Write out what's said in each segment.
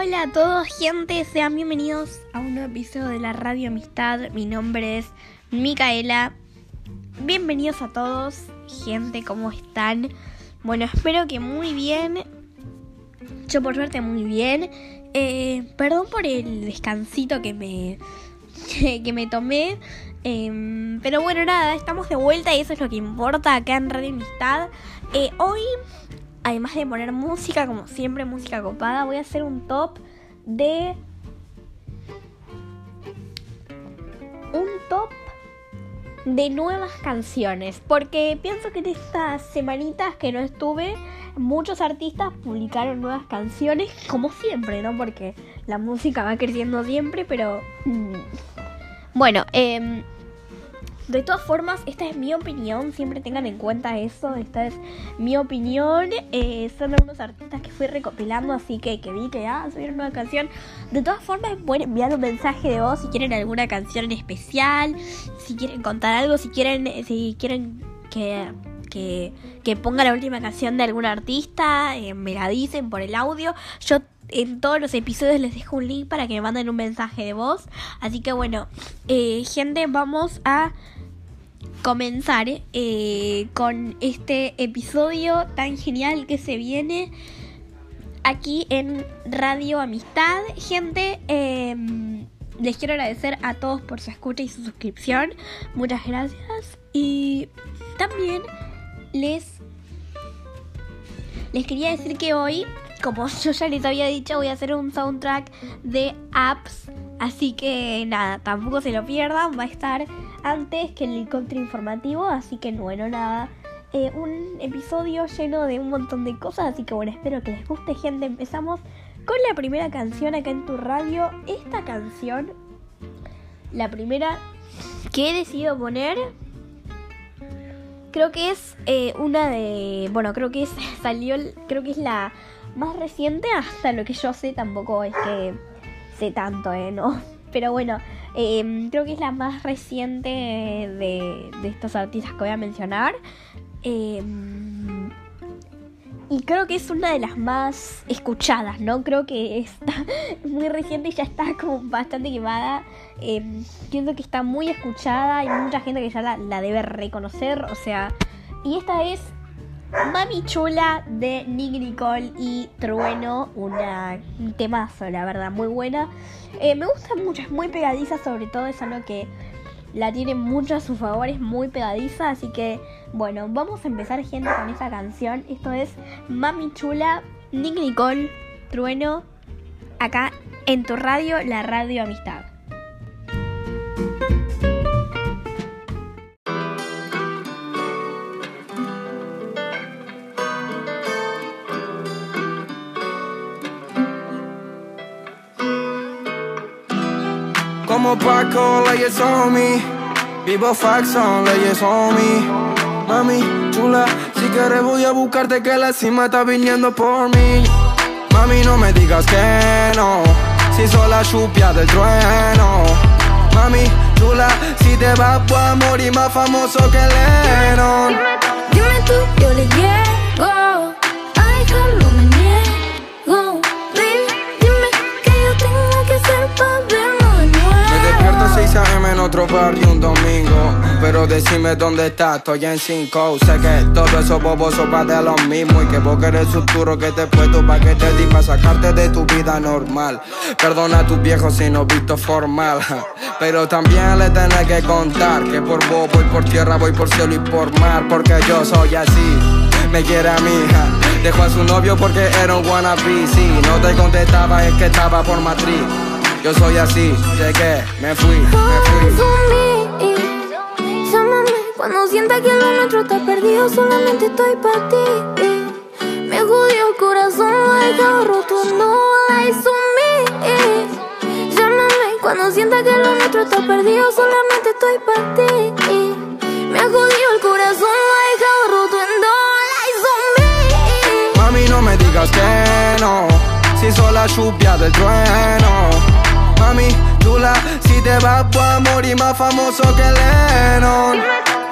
Hola a todos, gente, sean bienvenidos a un nuevo episodio de la Radio Amistad. Mi nombre es Micaela. Bienvenidos a todos, gente, ¿cómo están? Bueno, espero que muy bien. Yo por suerte muy bien. Eh, perdón por el descansito que me, que, me tomé. Em, pero bueno, nada, estamos de vuelta y eso es lo que importa acá en Radio Amistad. Eh, hoy además de poner música, como siempre, música copada, voy a hacer un top de... Un top de nuevas canciones. Porque pienso que en estas semanitas que no estuve, muchos artistas publicaron nuevas canciones, como siempre, ¿no? Porque la música va creciendo siempre, pero... Mm, bueno, eh, de todas formas, esta es mi opinión, siempre tengan en cuenta eso, esta es mi opinión. Eh, son algunos artistas que fui recopilando, así que, que vi que ah, subieron una canción. De todas formas, pueden enviar un mensaje de voz si quieren alguna canción en especial, si quieren contar algo, si quieren, si quieren que que, que, ponga la última canción de algún artista, eh, me la dicen por el audio. Yo en todos los episodios les dejo un link para que me manden un mensaje de voz. Así que bueno, eh, gente, vamos a comenzar eh, con este episodio tan genial que se viene aquí en Radio Amistad. Gente, em, les quiero agradecer a todos por su escucha y su suscripción. Muchas gracias. Y también les, les quería decir que hoy, como yo ya les había dicho, voy a hacer un soundtrack de apps. Así que nada, tampoco se lo pierdan. Va a estar antes que el informativo, así que bueno, nada. Eh, un episodio lleno de un montón de cosas, así que bueno, espero que les guste gente. Empezamos con la primera canción acá en tu radio. Esta canción, la primera que he decidido poner, creo que es eh, una de, bueno, creo que es, salió, creo que es la más reciente hasta lo que yo sé, tampoco es que sé tanto, ¿eh? ¿No? Pero bueno, Em, creo que es la más reciente de, estos artistas que voy a mencionar. Em, y creo que es una de las más escuchadas, ¿no? Creo que está muy reciente y ya está como bastante quemada. Eh, siento que está muy escuchada y mucha gente que ya la, la debe reconocer. O sea, y esta es Mami Chula de Nick Nicole y Trueno, una, un temazo, la verdad, muy buena. Eh, me gusta mucho, es muy pegadiza, sobre todo es algo que la tiene mucho a su favor, es muy pegadiza, así que bueno, vamos a empezar gente con esta canción. Esto es Mami Chula, Nick Nicole, Trueno, acá en tu radio, la radio Amistad. Paco, leyes on me. Vivo Faxon, leyes on me. Mami, chula, si quieres voy a buscarte que la cima está viniendo por mí. Mami, no me digas que no, si soy la chupia del trueno. Mami, chula, si te vas voy a morir más famoso que Lennon. Dime tú, yo le llego. Otro barrio un domingo. Pero decime dónde estás, estoy en 5. Sé que todo eso bobos sopa de lo mismo. Y que vos querés futuro que te puesto pa' que te di pa' sacarte de tu vida normal. Perdona a tus viejos si no visto formal. Pero también le tenés que contar que por vos voy por tierra, voy por cielo y por mar. Porque yo soy así. Me quiere a mi hija. Dejó a su novio porque era un wannabe. Si no te contestaba es que estaba por matriz. Yo soy así, llegué, me fui, me fui. Llámame cuando sienta que lo nuestro está perdido, solamente estoy para ti. Me jodió el corazón, lo he dejado roto, no on me. Llámame cuando sienta que lo nuestro está perdido, solamente estoy para ti. Me jodió el corazón, lo he dejado roto, no on me. Mami, no me digas que no, si soy la lluvia del trueno. Mami, chula, si te vas voy a morir más famoso que Lennon.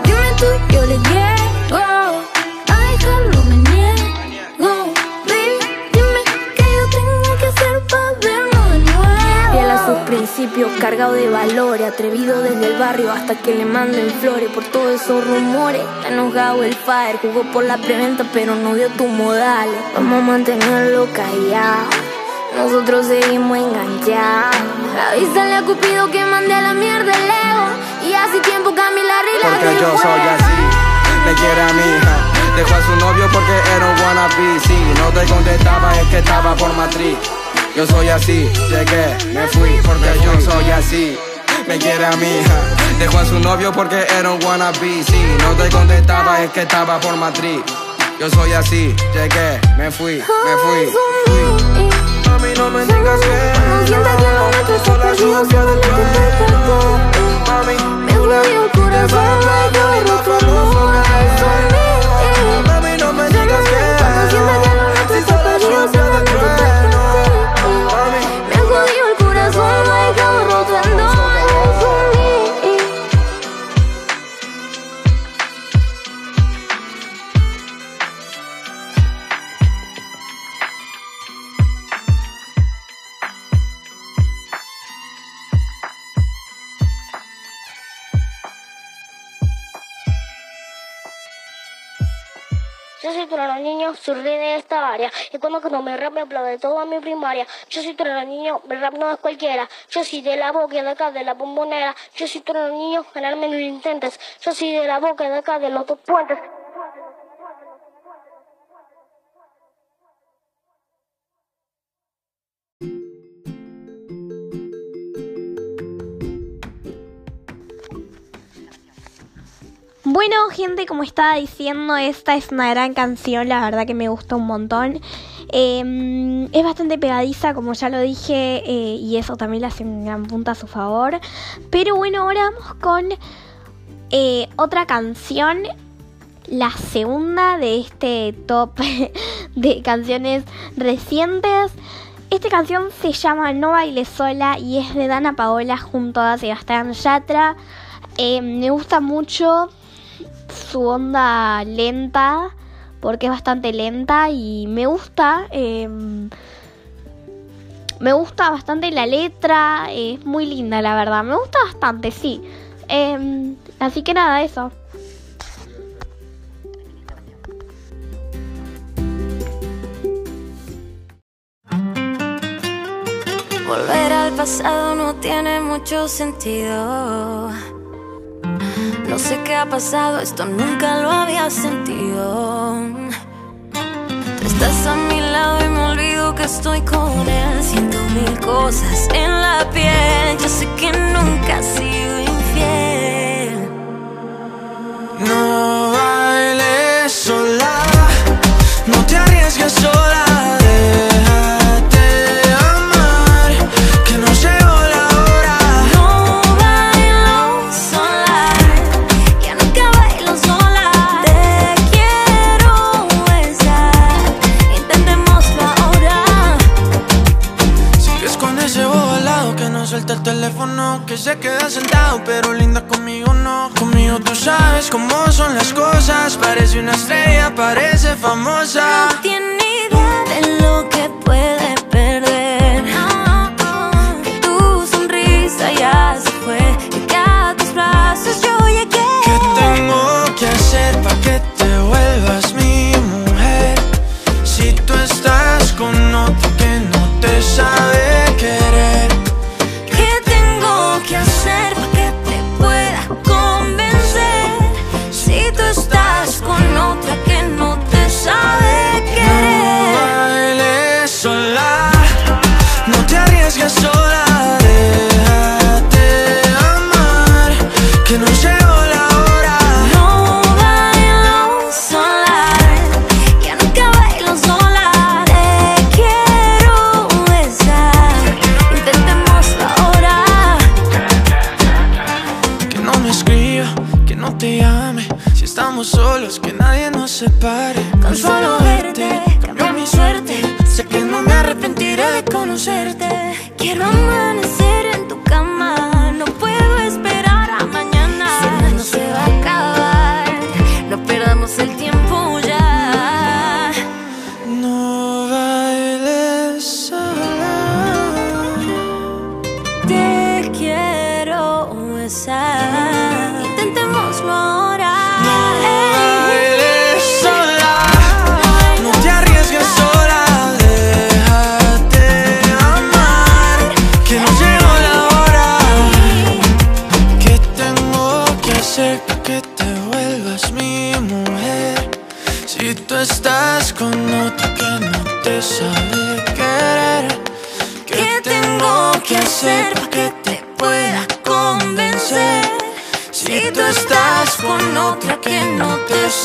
Dime dime tú, yo le llego. Ay, no me niego. Dime que yo tengo que hacer para verlo de nuevo. Fiel a sus principios, cargado de valores Atrevido desde el barrio hasta que le manden flores Por todos esos rumores, está enojado el fire Jugó por la preventa pero no dio tus modales. Vamos a mantenerlo callado. Nosotros seguimos enganchados. Avísale a Cupido que mande la mierda ego. Y hace tiempo Camila arregla Porque yo soy así, le quiere a mi hija. Dejó a su novio porque era un wannabe. Si no te contestaba es que estaba por matriz. Yo soy así, llegué, me fui porque yo soy así. Me quiere a mi hija. Dejó a su novio porque era un wannabe. Si no te contestaba es que estaba por matriz. Yo soy así, llegué, me fui, me fui. Mami, no me digas que está sola sucia del trueno. Mami, amor, eso a mí. Mami, no me digas que Cuando rey de esta área. Y cuando no me rap me aplaude toda mi primaria. Yo soy trono niño, el rap no es cualquiera. Yo soy de la boca de acá, de la bombonera. Yo soy trono niño, ganarme no lo intentes. Yo soy de la boca de acá, de los dos puentes. Bueno, gente, como estaba diciendo, esta es una gran canción, la verdad que me gusta un montón. Eh, es bastante pegadiza, como ya lo dije, eh, y eso también le hace un gran punto a su favor. Pero bueno, ahora vamos con eh, otra canción, la segunda de este top de canciones recientes. Esta canción se llama No bailes sola y es de Dana Paola junto a Sebastián Yatra. Eh, me gusta mucho su onda lenta porque es bastante lenta y me gusta eh, me gusta bastante la letra es muy linda la verdad me gusta bastante sí Eh, así que nada eso Volver al pasado no tiene mucho sentido. No sé qué ha pasado, esto nunca lo había sentido. Tú estás a mi lado y me olvido que estoy con él. Siento mil cosas en la piel. Yo sé que nunca has sido infiel. No bailes sola, no te arriesgues sola, se queda sentado, pero linda conmigo no. Conmigo tú sabes cómo son las cosas, parece una estrella, parece famosa. No tiene idea de lo que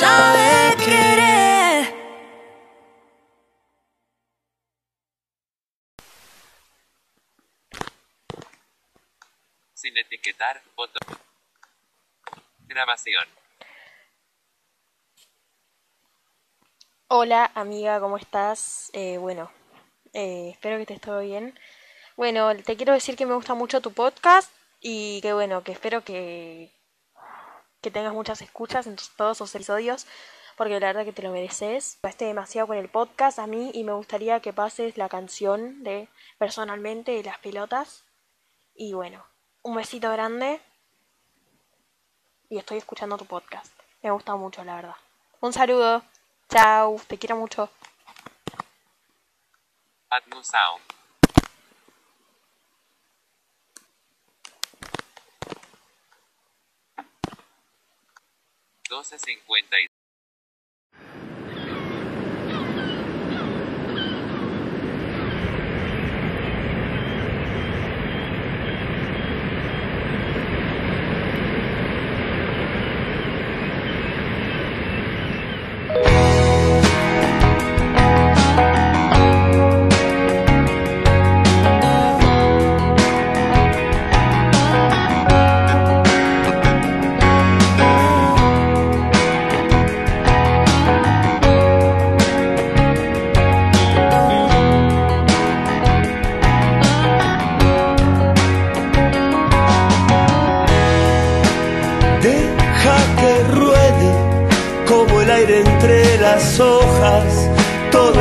sabe querer. Sin etiquetar, foto. Grabación. Hola amiga, ¿cómo estás? Eh, bueno, eh, espero que estés todo bien. Bueno, te quiero decir que me gusta mucho tu podcast y que bueno, que espero que, que tengas muchas escuchas en todos esos episodios porque la verdad que te lo mereces. Esté demasiado con el podcast a mí y me gustaría que pases la canción de personalmente de las pelotas. Y bueno, un besito grande y estoy escuchando tu podcast. Me gusta mucho, la verdad. Un saludo. Chao, te quiero mucho. 12.52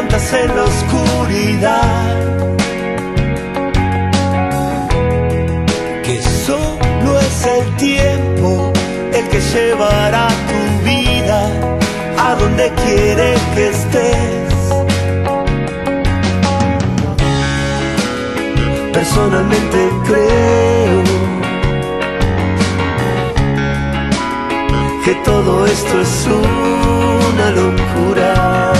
¿Cuántas en la oscuridad? Que solo es el tiempo el que llevará tu vida a donde quiere que estés. Personalmente creo que todo esto es una locura.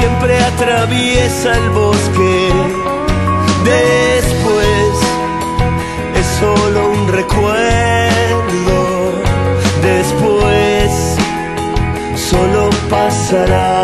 siempre atraviesa el bosque. Después es solo un recuerdo. Después solo pasará.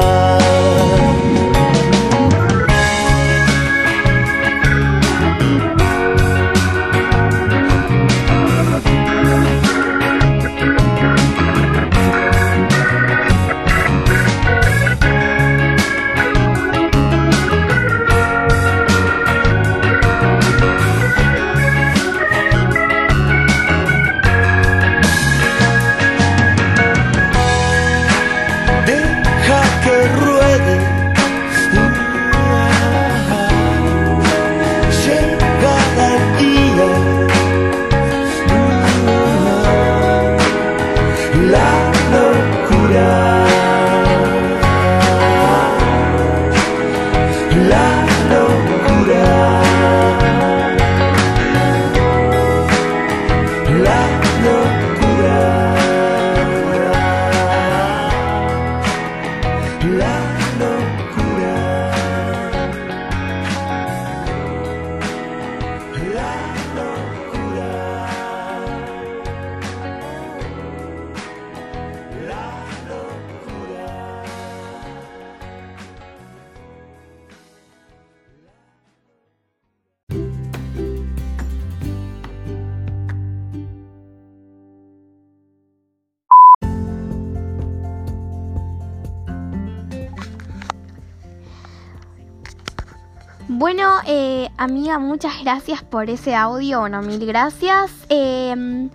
Amiga, muchas gracias por ese audio. Bueno, mil gracias. Eh,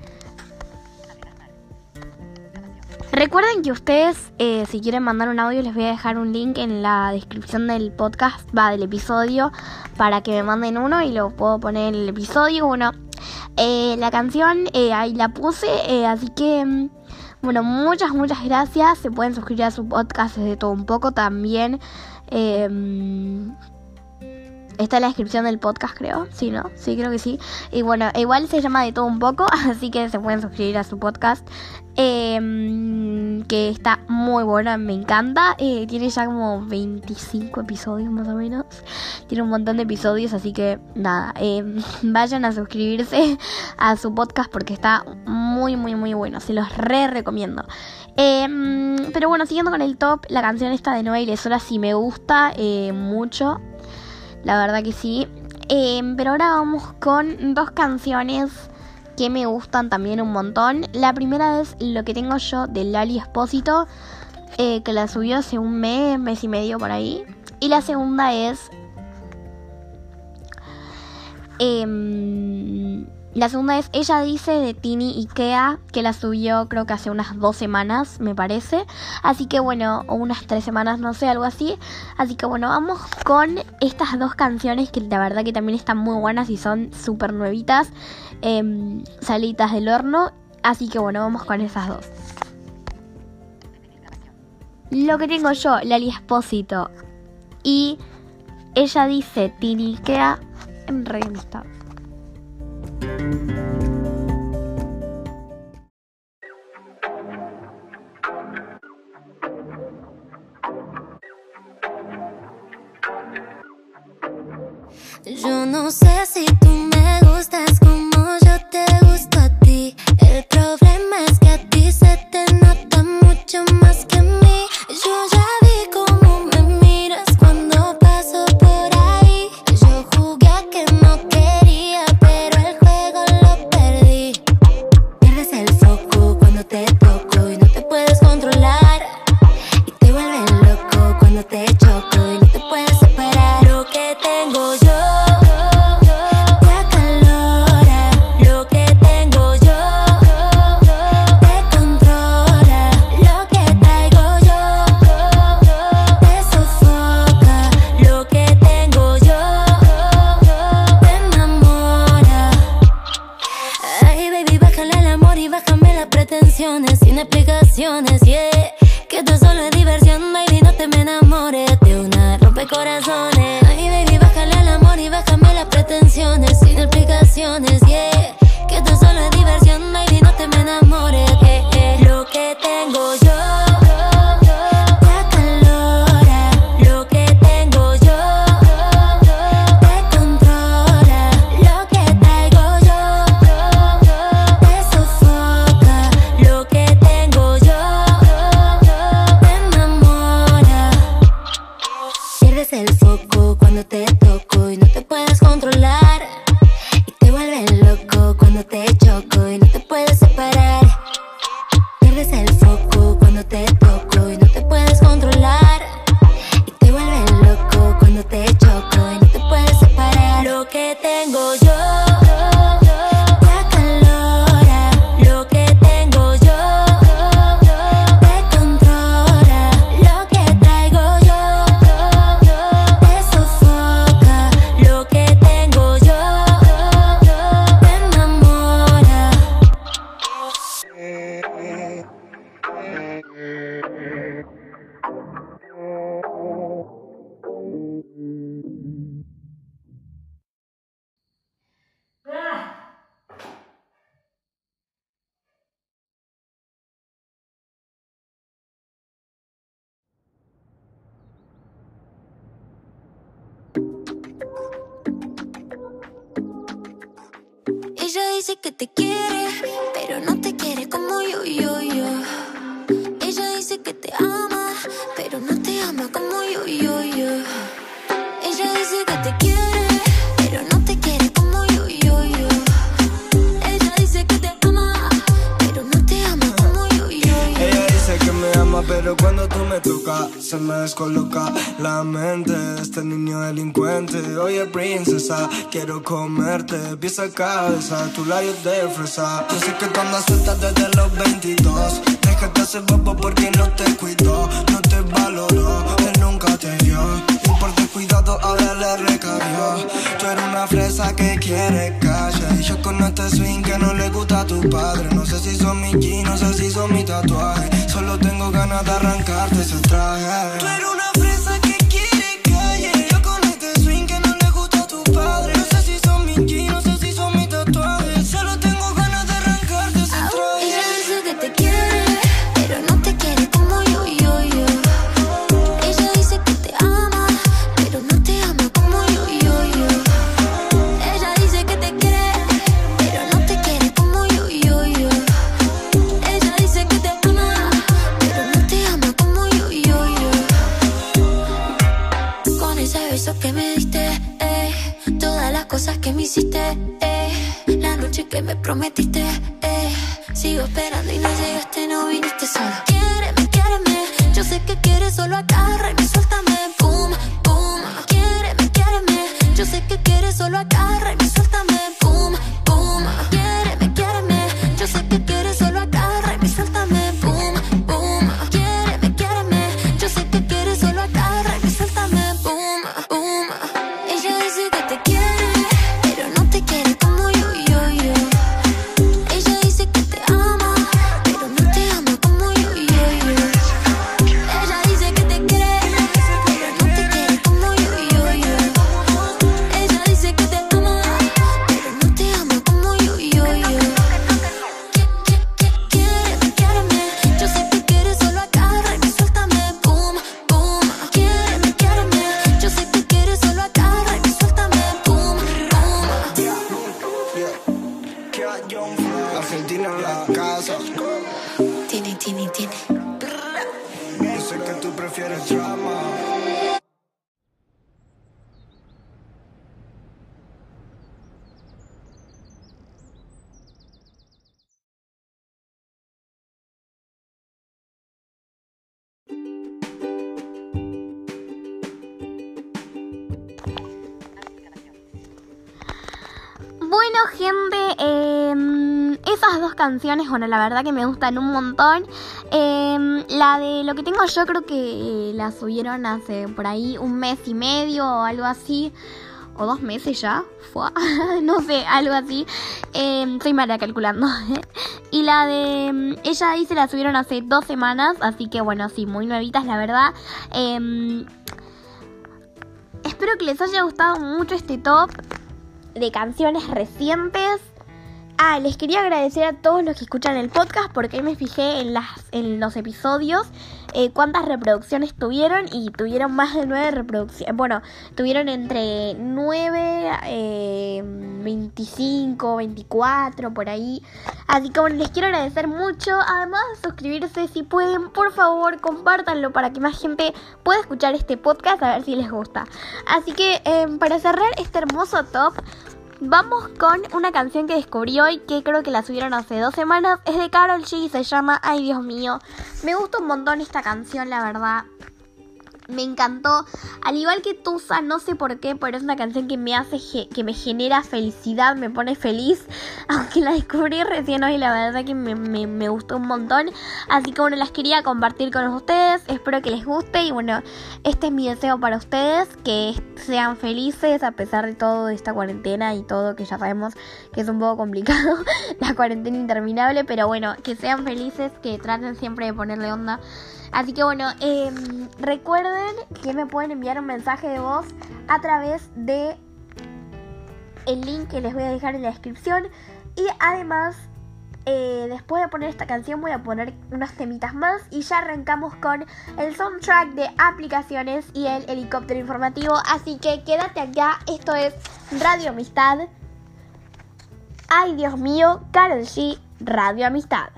recuerden que ustedes, eh, si quieren mandar un audio, les voy a dejar un link en la descripción del podcast, va del episodio, para que me manden uno y lo puedo poner en el episodio. Bueno, eh, la canción eh, ahí la puse, eh, así que. mm, Bueno, muchas, muchas gracias. Se pueden suscribir a su podcast de todo un poco también. Está en la descripción del podcast, creo. Sí, ¿no? Sí, creo que sí. Y bueno, igual se llama de todo un poco, así que se pueden suscribir a su podcast. eh, que está muy bueno, me encanta. Eh, tiene ya como 25 episodios más o menos. Tiene un montón de episodios, así que nada, eh, vayan a suscribirse a su podcast porque está muy, muy, muy bueno. Se los re recomiendo. Eh, pero bueno, siguiendo con el top, la canción esta de Noel Sola sí me gusta eh, mucho. La verdad que sí. Eh, pero ahora vamos con dos canciones que me gustan también un montón. La primera es Lo que tengo yo de Lali Espósito, eh, que la subió hace un mes, mes y medio por ahí. Y la segunda es... em, la segunda es Ella dice de Tini Ikea, que la subió creo que hace unas dos semanas, me parece. Así que bueno, o unas tres semanas, no sé, algo así. Así que bueno, vamos con estas dos canciones que la verdad que también están muy buenas y son súper nuevitas, em, salitas del horno. Así que bueno, vamos con esas dos. Lo que tengo yo, Lali Espósito. Y ella dice Tini Ikea en revista. Yo no sé si tú me gustas dice que te quiere, pero no te quiere como yo, yo, yo. Ella dice que te ama, pero no te ama como yo, yo, yo. Ella dice que te quiere, pero cuando tú me tocas, se me descoloca la mente este niño delincuente. Oye, princesa, quiero comerte, pieza cabeza, tu labios de fresa. Yo sé que tú andas suelta desde los 22. Déjate hacer bobo porque no te cuidó, no te valoró, él nunca te dio. Y por descuidado ahora le recabió. Tú eres una fresa que quiere calle. Y yo con este swing que no le gusta a tu padre. No sé si son mis jeans, no sé si son mi tatuaje. Solo tengo ganas de arrancarte ese traje. Tú que me prometiste, eh, sigo esperando y no bueno, la verdad que me gustan un montón. Em, la de lo que tengo yo creo que la subieron hace por ahí un mes y medio o algo así. O dos meses ya, no sé, algo así. Em, soy mala calculando. y la de em, ella dice la subieron hace dos semanas, así que bueno, sí, muy nuevitas la verdad. Espero que les haya gustado mucho este top de canciones recientes. Ah, les quería agradecer a todos los que escuchan el podcast porque me fijé en, los episodios eh, cuántas reproducciones tuvieron y tuvieron más de 9 reproducciones. Bueno, tuvieron entre 9, eh, 25, 24, por ahí. Así que les quiero agradecer mucho. Además de suscribirse, si pueden, por favor, compártanlo para que más gente pueda escuchar este podcast a ver si les gusta. Así que eh, para cerrar este hermoso top, Vamos con una canción que descubrí hoy, que creo que la subieron hace dos semanas. Es de Carol G y se llama Ay Dios mío. Me gusta un montón esta canción, la verdad. Me encantó. Al igual que Tusa, no sé por qué, pero es una canción que me hace, que me genera felicidad, me pone feliz. Aunque la descubrí recién hoy, la verdad que me, me, me gustó un montón. Así que bueno, las quería compartir con ustedes. Espero que les guste. Y bueno, este es mi deseo para ustedes. Que sean felices a pesar de todo esta cuarentena y todo que ya sabemos que es un poco complicado. la cuarentena interminable. Pero bueno, que sean felices, que traten siempre de ponerle onda. Así que bueno, eh, recuerden que me pueden enviar un mensaje de voz a través de el link que les voy a dejar en la descripción. Y además, eh, después de poner esta canción voy a poner unos temitas más y ya arrancamos con el soundtrack de aplicaciones y el helicóptero informativo. Así que quédate acá, esto es Radio Amistad. Ay Dios mío, Carol G, Radio Amistad.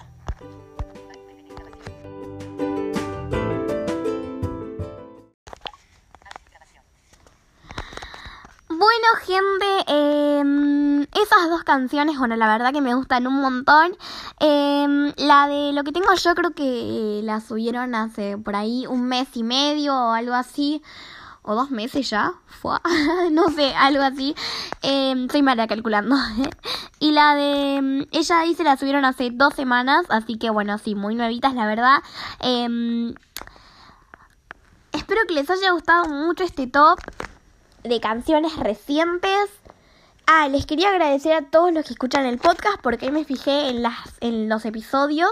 Bueno, gente, eh, esas dos canciones, bueno, la verdad que me gustan un montón. Em, la de lo que tengo yo creo que la subieron hace por ahí un mes y medio o algo así. O dos meses ya, fue, no sé, algo así. Em, soy mala calculando. y la de em, ella dice la subieron hace dos semanas, así que bueno, sí, muy nuevitas la verdad. Em, espero que les haya gustado mucho este top de canciones recientes. Ah, les quería agradecer a todos los que escuchan el podcast porque me fijé en, las, en los episodios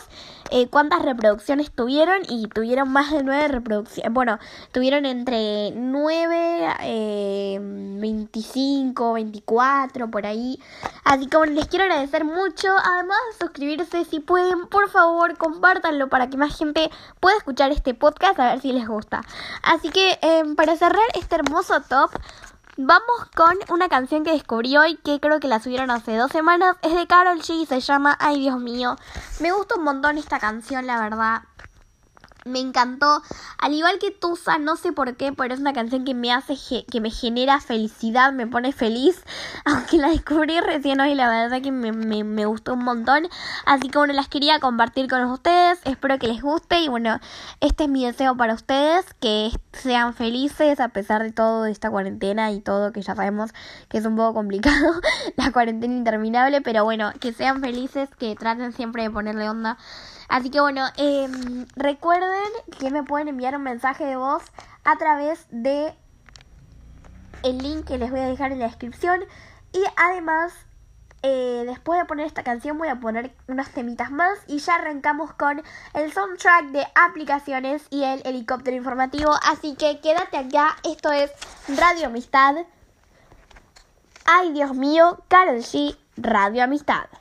eh, cuántas reproducciones tuvieron y tuvieron más de nueve reproducciones. Bueno, tuvieron entre 9, eh, 25, 24, por ahí. Así que les quiero agradecer mucho. Además de suscribirse, si pueden, por favor, compártanlo para que más gente pueda escuchar este podcast a ver si les gusta. Así que eh, para cerrar este hermoso top... Vamos con una canción que descubrí hoy, que creo que la subieron hace dos semanas. Es de Carol G y se llama Ay Dios mío. Me gusta un montón esta canción, la verdad. Me encantó. Al igual que Tusa, no sé por qué, pero es una canción que me hace, que me genera felicidad, me pone feliz. Aunque la descubrí recién hoy, la verdad que me, me, me, gustó un montón. Así que bueno, las quería compartir con ustedes. Espero que les guste. Y bueno, este es mi deseo para ustedes. Que sean felices a pesar de todo esta cuarentena y todo que ya sabemos que es un poco complicado. la cuarentena interminable. Pero bueno, que sean felices, que traten siempre de ponerle onda Así que bueno, eh, recuerden que me pueden enviar un mensaje de voz a través de el link que les voy a dejar en la descripción. Y además, eh, después de poner esta canción voy a poner unas temitas más y ya arrancamos con el soundtrack de aplicaciones y el helicóptero informativo. Así que quédate acá, esto es Radio Amistad. Ay Dios mío, Carol G, Radio Amistad.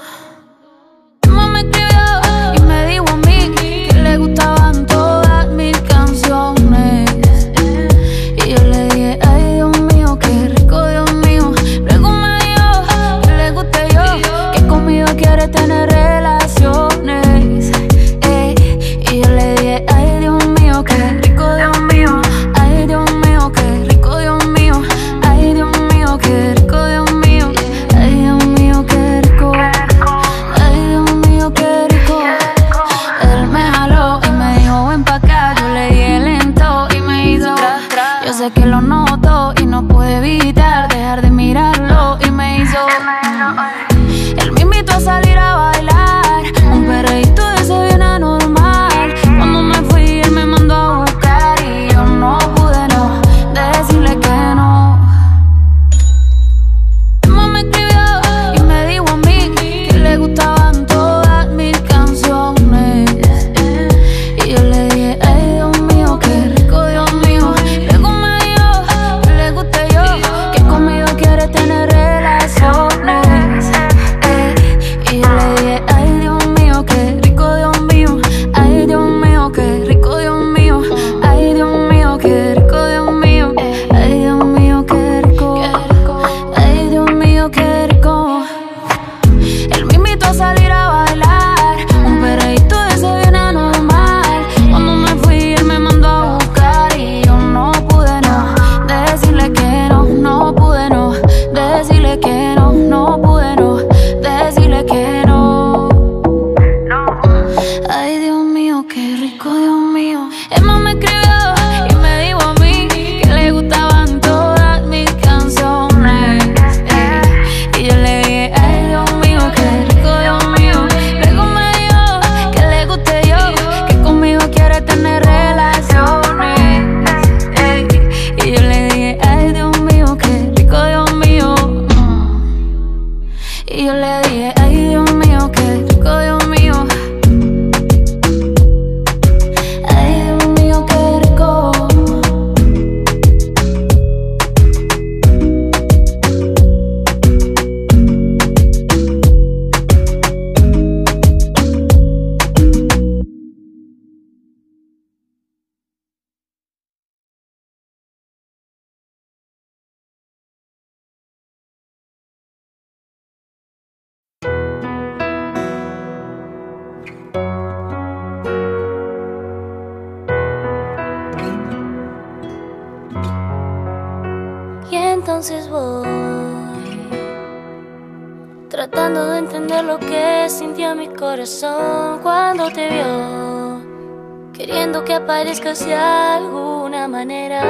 de alguna manera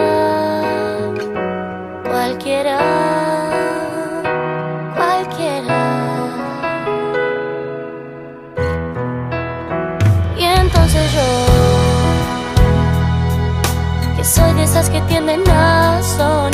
cualquiera, cualquiera. Y entonces yo, que soy de esas que tienden a sonar.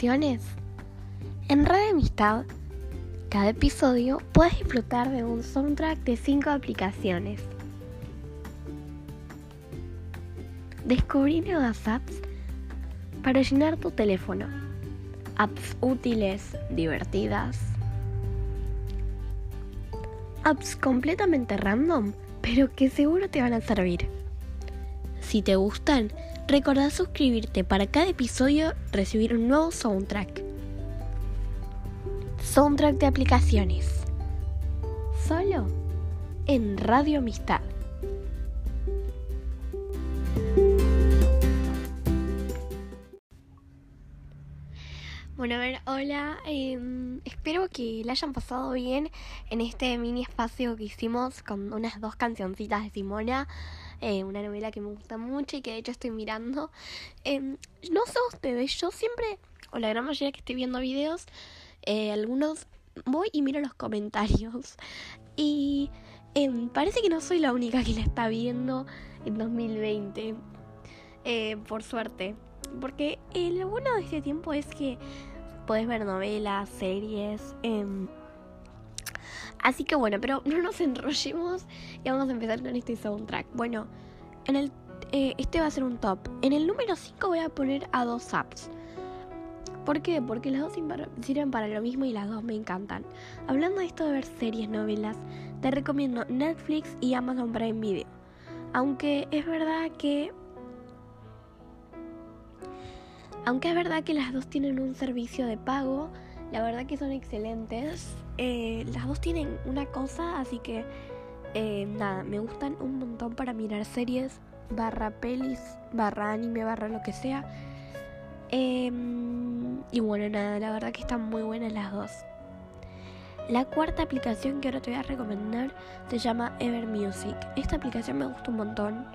En Radio Amistad, cada episodio puedes disfrutar de un soundtrack de 5 aplicaciones. Descubrí nuevas apps para llenar tu teléfono. Apps útiles, divertidas. Apps completamente random, pero que seguro te van a servir. Si te gustan, recordá suscribirte para cada episodio recibir un nuevo soundtrack. Soundtrack de aplicaciones. Solo en Radio Amistad. Bueno, a ver, hola. em, espero que la hayan pasado bien en este mini espacio que hicimos con unas dos cancioncitas de Simona. Eh, una novela que me gusta mucho y que de hecho estoy mirando. Em, no sé ustedes, yo siempre, o la gran mayoría que estoy viendo videos, eh, algunos voy y miro los comentarios. Y em, parece que no soy la única que la está viendo en 2020. Eh, por suerte. Porque lo bueno de este tiempo es que podés ver novelas, series. Así que bueno, pero no nos enrollemos y vamos a empezar con este soundtrack. Bueno, en el eh, este va a ser un top. En el número 5 voy a poner a dos apps. ¿Por qué? Porque las dos sirven para lo mismo y las dos me encantan. Hablando de esto de ver series, novelas, te recomiendo Netflix y Amazon Prime Video. Aunque es verdad que aunque es verdad que las dos tienen un servicio de pago, la verdad que son excelentes. Eh, las dos tienen una cosa, así que eh, nada, me gustan un montón para mirar series, barra pelis, barra anime, barra lo que sea. Em, y bueno, nada, la verdad que están muy buenas las dos. La cuarta aplicación que ahora te voy a recomendar se llama Ever Music. Esta aplicación me gusta un montón.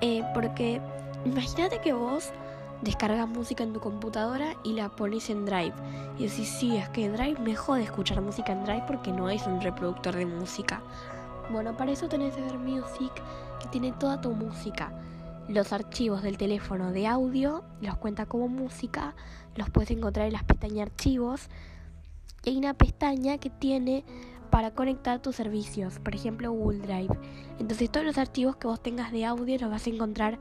eh, porque imagínate que vos descargas música en tu computadora y la pones en Drive. Y decís, sí, es que Drive me jode escuchar música en Drive porque no es un reproductor de música. Bueno, para eso tenés Ever Music que tiene toda tu música. Los archivos del teléfono de audio los cuenta como música, los puedes encontrar en las pestañas archivos. Y hay una pestaña que tiene para conectar tus servicios, por ejemplo Google Drive. Entonces todos los archivos que vos tengas de audio los vas a encontrar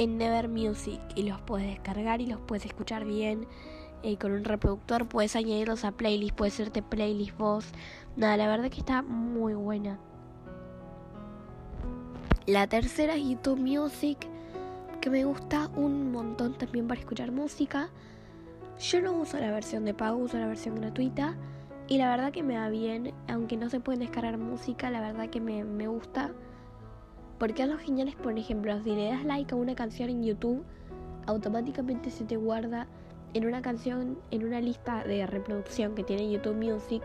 en Never Music y los puedes descargar y los puedes escuchar bien. eh, con un reproductor puedes añadirlos a playlist, puedes hacerte playlist vos. Nada, la verdad que está muy buena. La tercera es YouTube Music, que me gusta un montón también para escuchar música. Yo no uso la versión de pago, uso la versión gratuita. Y la verdad que me va bien, aunque no se pueden descargar música, la verdad que me, me gusta. Porque algo genial es, por ejemplo, si le das like a una canción en YouTube, automáticamente se te guarda en una canción, en una lista de reproducción que tiene YouTube Music,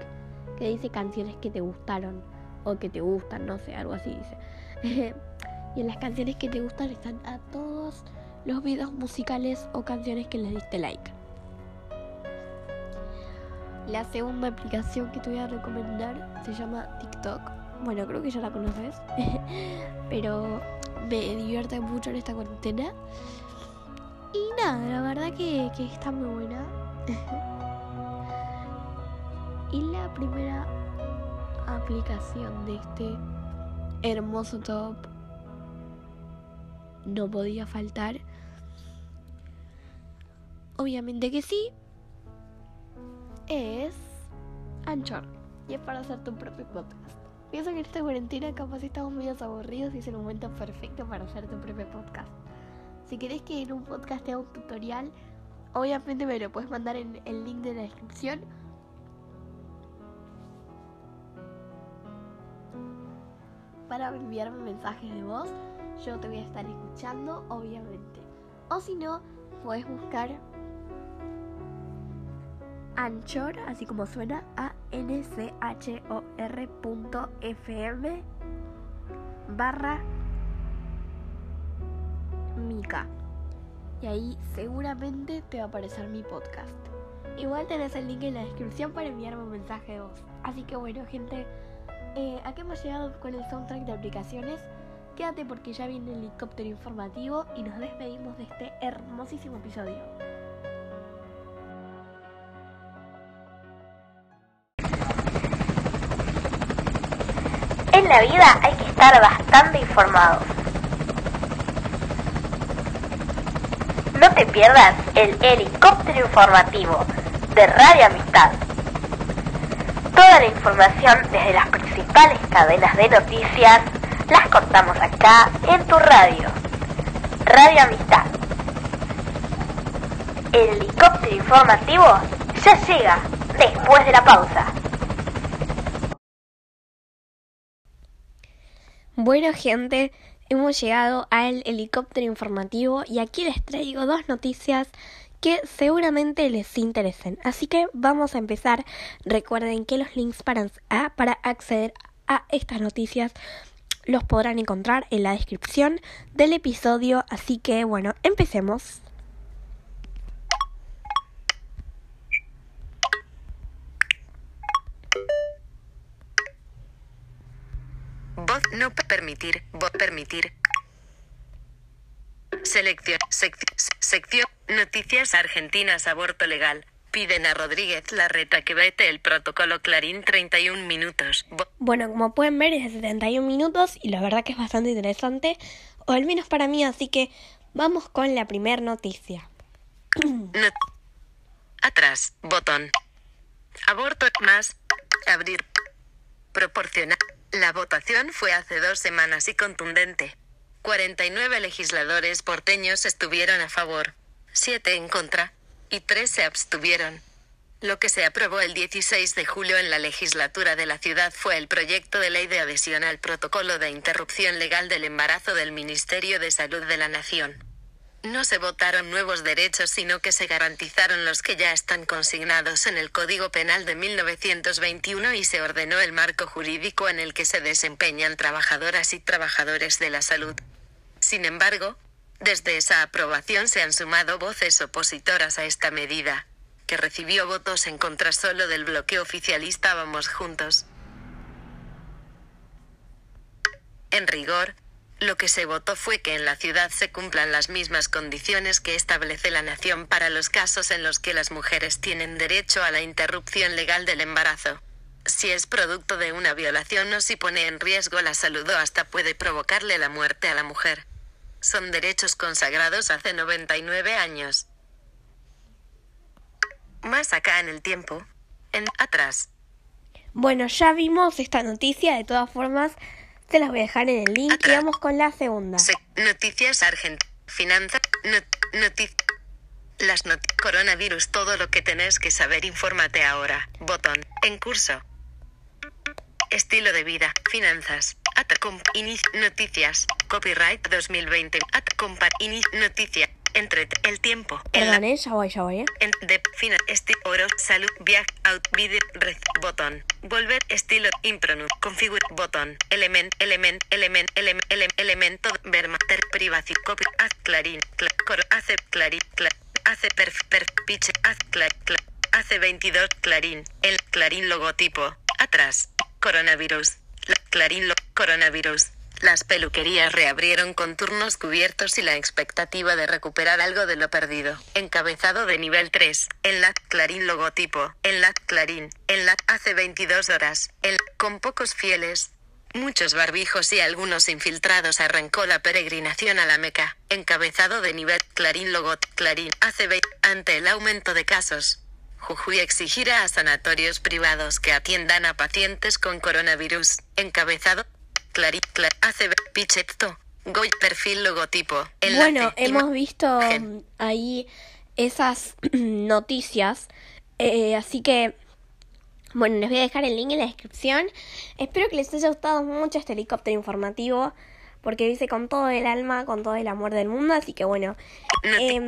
que dice canciones que te gustaron o que te gustan, no sé, algo así dice. y en las canciones que te gustan están a todos los videos musicales o canciones que les diste like. La segunda aplicación que te voy a recomendar se llama TikTok. Bueno, creo que ya la conoces. Pero me divierte mucho en esta cuarentena. Y nada, la verdad que, que está muy buena. y la primera aplicación de este hermoso top no podía faltar. Obviamente que sí. Es Anchor. Y es para hacer tu propio podcast. Pienso que en esta cuarentena capaz estamos medio aburridos y es el momento perfecto para hacer tu propio podcast. Si querés que en un podcast te haga un tutorial, obviamente me lo puedes mandar en el link de la descripción. Para enviarme mensajes de voz, yo te voy a estar escuchando, obviamente. O si no, puedes buscar Anchor, así como suena, a n c h o r punto fm barra Mica. Y ahí seguramente te va a aparecer mi podcast. Igual tenés el link en la descripción para enviarme un mensaje de voz. Así que bueno, gente, eh, acá hemos llegado con el soundtrack de aplicaciones. Quédate porque ya viene el helicóptero informativo y nos despedimos de este hermosísimo episodio. En la vida hay que estar bastante informados. No te pierdas el helicóptero informativo de Radio Amistad. Toda la información desde las principales cadenas de noticias las contamos acá en tu radio. Radio Amistad. El helicóptero informativo ya llega después de la pausa. Bueno gente, hemos llegado al helicóptero informativo y aquí les traigo dos noticias que seguramente les interesen. Así que vamos a empezar. Recuerden que los links para, ah, para acceder a estas noticias los podrán encontrar en la descripción del episodio. Así que bueno, empecemos. Voz no permitir, voz permitir. Selección, sección, noticias argentinas, aborto legal. Piden a Rodríguez Larreta que vete el protocolo Clarín 31 minutos. Bueno, como pueden ver es de 71 minutos y la verdad que es bastante interesante, o al menos para mí, así que vamos con la primera noticia. Atrás, botón. Aborto más. Abrir. Proporcionar. La votación fue hace dos semanas y contundente. 49 legisladores porteños estuvieron a favor, 7 en contra, y 3 se abstuvieron. Lo que se aprobó el 16 de julio en la legislatura de la ciudad fue el proyecto de ley de adhesión al protocolo de interrupción legal del embarazo del Ministerio de Salud de la Nación. No se votaron nuevos derechos, sino que se garantizaron los que ya están consignados en el Código Penal de 1921 y se ordenó el marco jurídico en el que se desempeñan trabajadoras y trabajadores de la salud. Sin embargo, desde esa aprobación se han sumado voces opositoras a esta medida, que recibió votos en contra solo del bloque oficialista Vamos Juntos. En rigor, lo que se votó fue que en la ciudad se cumplan las mismas condiciones que establece la nación para los casos en los que las mujeres tienen derecho a la interrupción legal del embarazo. Si es producto de una violación o si pone en riesgo la salud o hasta puede provocarle la muerte a la mujer. Son derechos consagrados hace 99 años. Más acá en el tiempo. En atrás. Bueno, ya vimos esta noticia, de todas formas, te las voy a dejar en el link y vamos con la segunda. noticias argentinas. Finanzas. noticias. Las not coronavirus, todo lo que tenés que saber, infórmate ahora. Botón. En curso. Estilo de vida. Finanzas. At noticias. Copyright 2020. At compa noticia. Entre el tiempo. Perdón, ¿eh? Ya voy, ¿eh? En de fina, esti, oro, salud, viaje, out, video, red, botón. Volver, estilo, impronun, configure, botón. Element, element, element, element, element, elemento, vermater, privacy, copy, haz clarín, cl coro, hace clarín, cl hace per, per, pitch, haz clar, cl hace 22, clarín, el clarín logotipo, atrás, coronavirus, la, clarín, lo, coronavirus. Las peluquerías reabrieron con turnos cubiertos y la expectativa de recuperar algo de lo perdido. Encabezado de nivel 3. En la Clarín logotipo. En la Clarín. En la hace 22 horas. El con pocos fieles. Muchos barbijos y algunos infiltrados arrancó la peregrinación a la Meca. Encabezado de nivel Clarín logot Clarín hace ante el aumento de casos. Jujuy exigirá a sanatorios privados que atiendan a pacientes con coronavirus. Encabezado Clarín, hace Pichetto, Goy perfil logotipo. Bueno, hemos visto ahí esas noticias, eh, así que bueno, les voy a dejar el link en la descripción. Espero que les haya gustado mucho este helicóptero informativo, porque dice con todo el alma, con todo el amor del mundo, así que bueno, eh,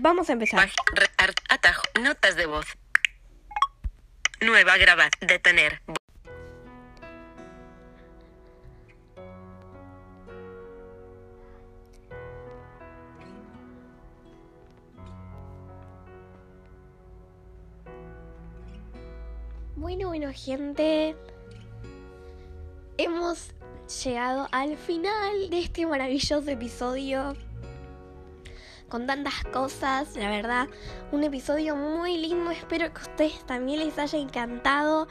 vamos a empezar. Atajo, notas de voz. Nueva grabar, detener. Gente. Hemos llegado al final de este maravilloso episodio con tantas cosas, la verdad, un episodio muy lindo, espero que a ustedes también les haya encantado,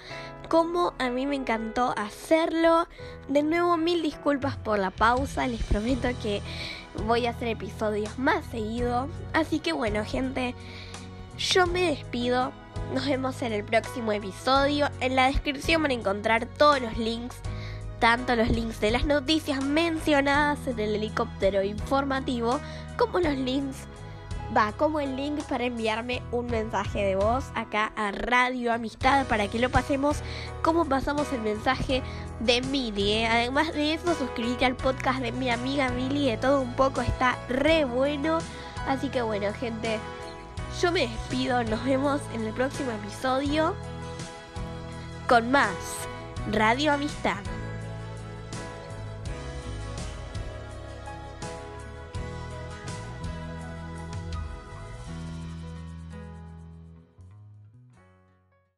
como a mí me encantó hacerlo. De nuevo, mil disculpas por la pausa, les prometo que voy a hacer episodios más seguido, así que bueno, gente, yo me despido. Nos vemos en el próximo episodio. En la descripción van a encontrar todos los links tanto los links de las noticias mencionadas en el helicóptero informativo como los links va como el link para enviarme un mensaje de voz acá a Radio Amistad para que lo pasemos como pasamos el mensaje de Mili. ¿eh? Además de eso, suscríbete al podcast de mi amiga Mili, de todo un poco, está re bueno. Así que bueno, gente, yo me despido, nos vemos en el próximo episodio con más Radio Amistad.